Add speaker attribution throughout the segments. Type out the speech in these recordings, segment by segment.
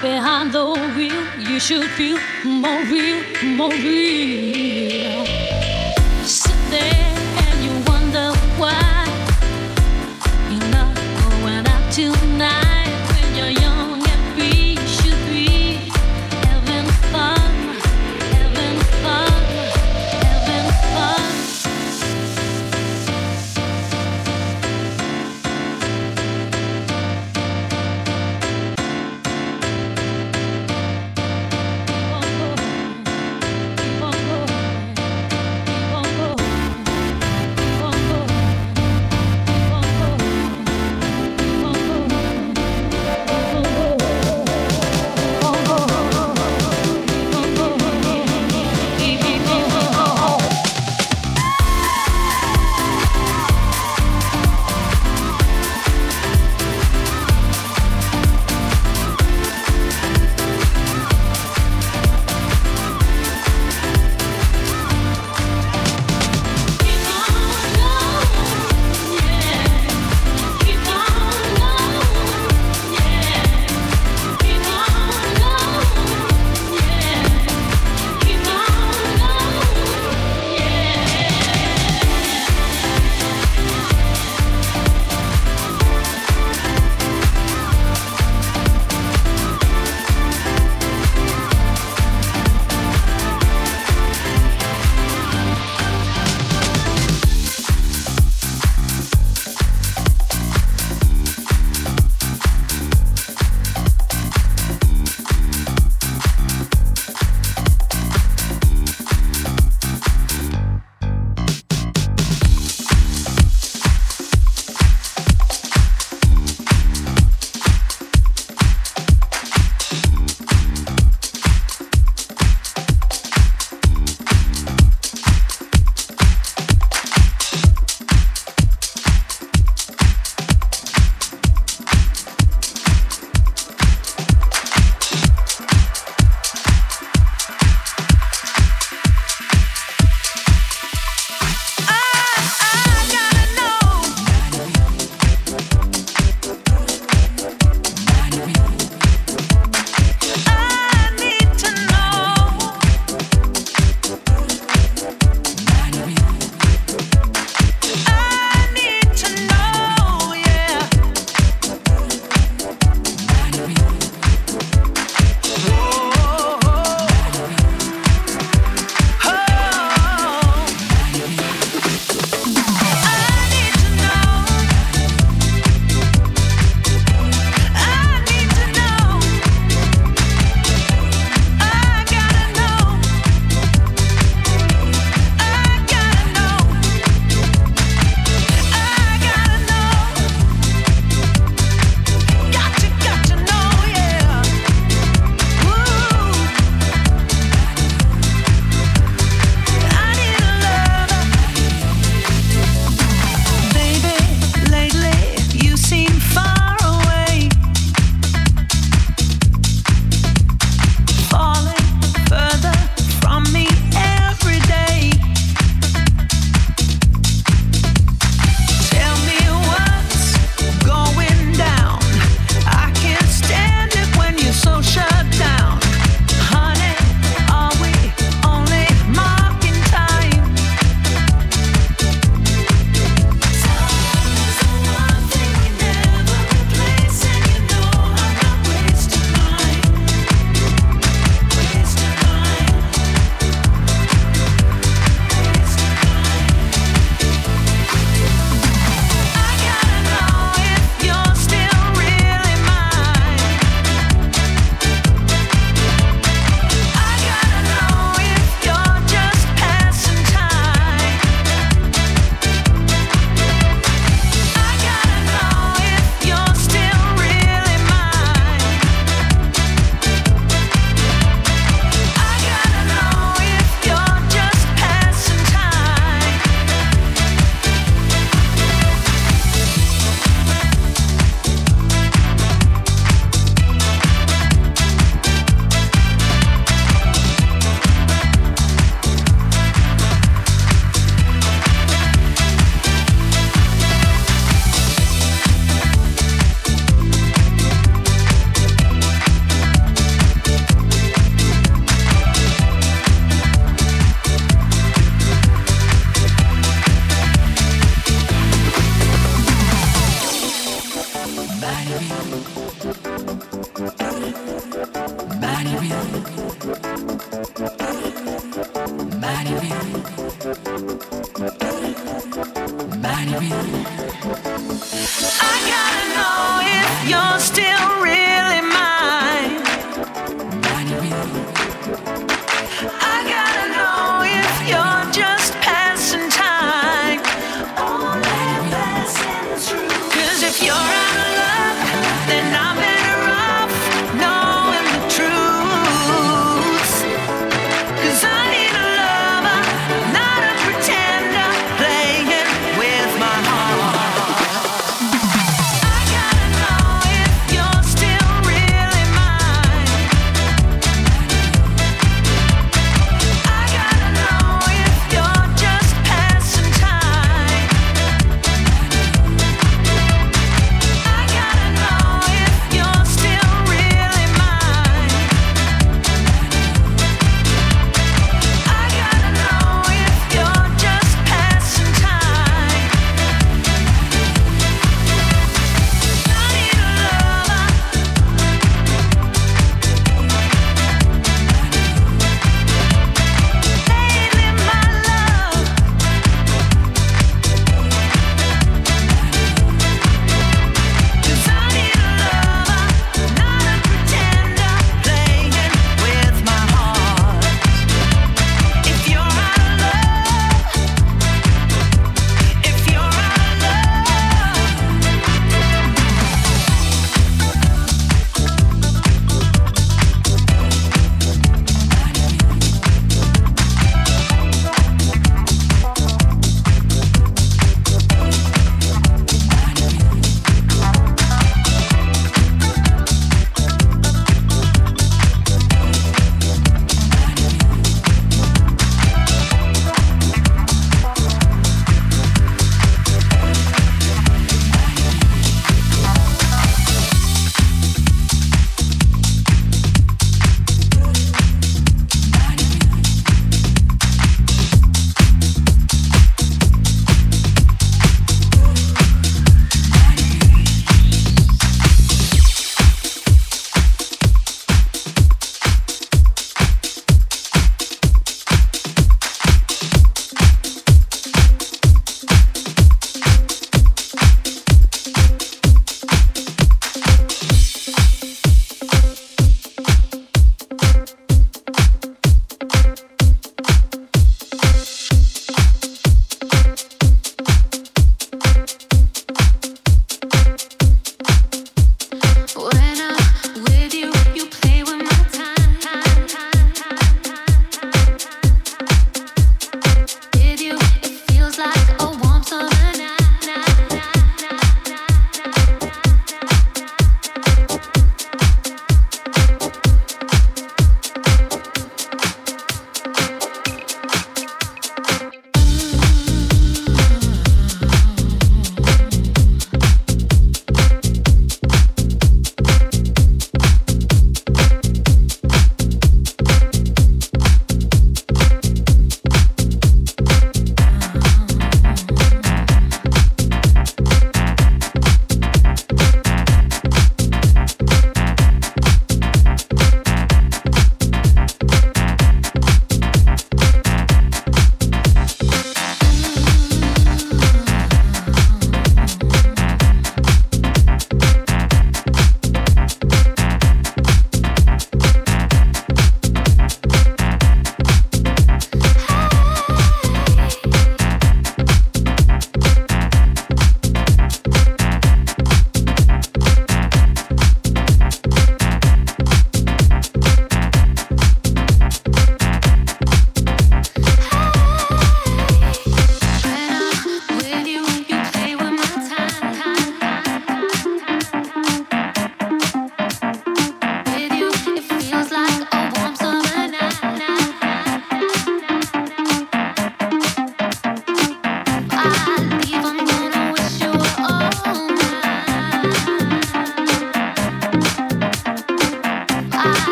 Speaker 1: behind the wheel, you should feel more real, more real.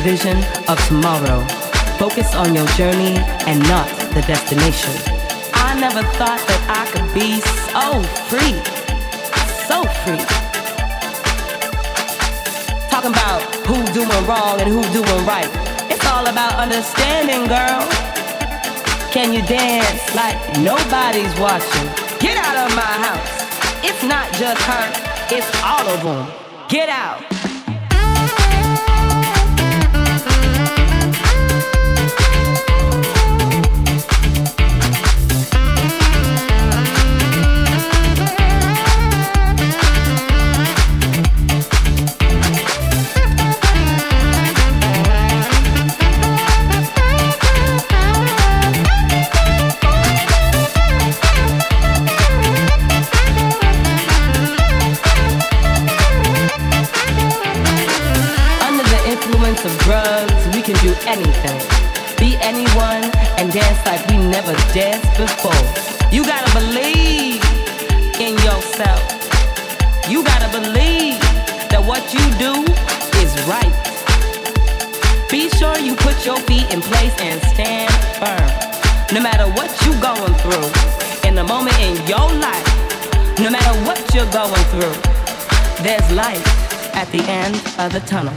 Speaker 2: Vision of tomorrow. Focus on your journey and not the destination. I never thought that I could be so free. So free. Talking about who's doing wrong and who's doing right. It's all about understanding, girl. Can you dance like nobody's watching? Get out of my house. It's not just her, it's all of them. Get out. Anything, be anyone, and dance like we never danced before. You gotta believe in yourself. You gotta believe that what you do is right. Be sure you put your feet in place and stand firm. No matter what you're going through, in the moment in your life, no matter what you're going through, there's light at the end of the tunnel.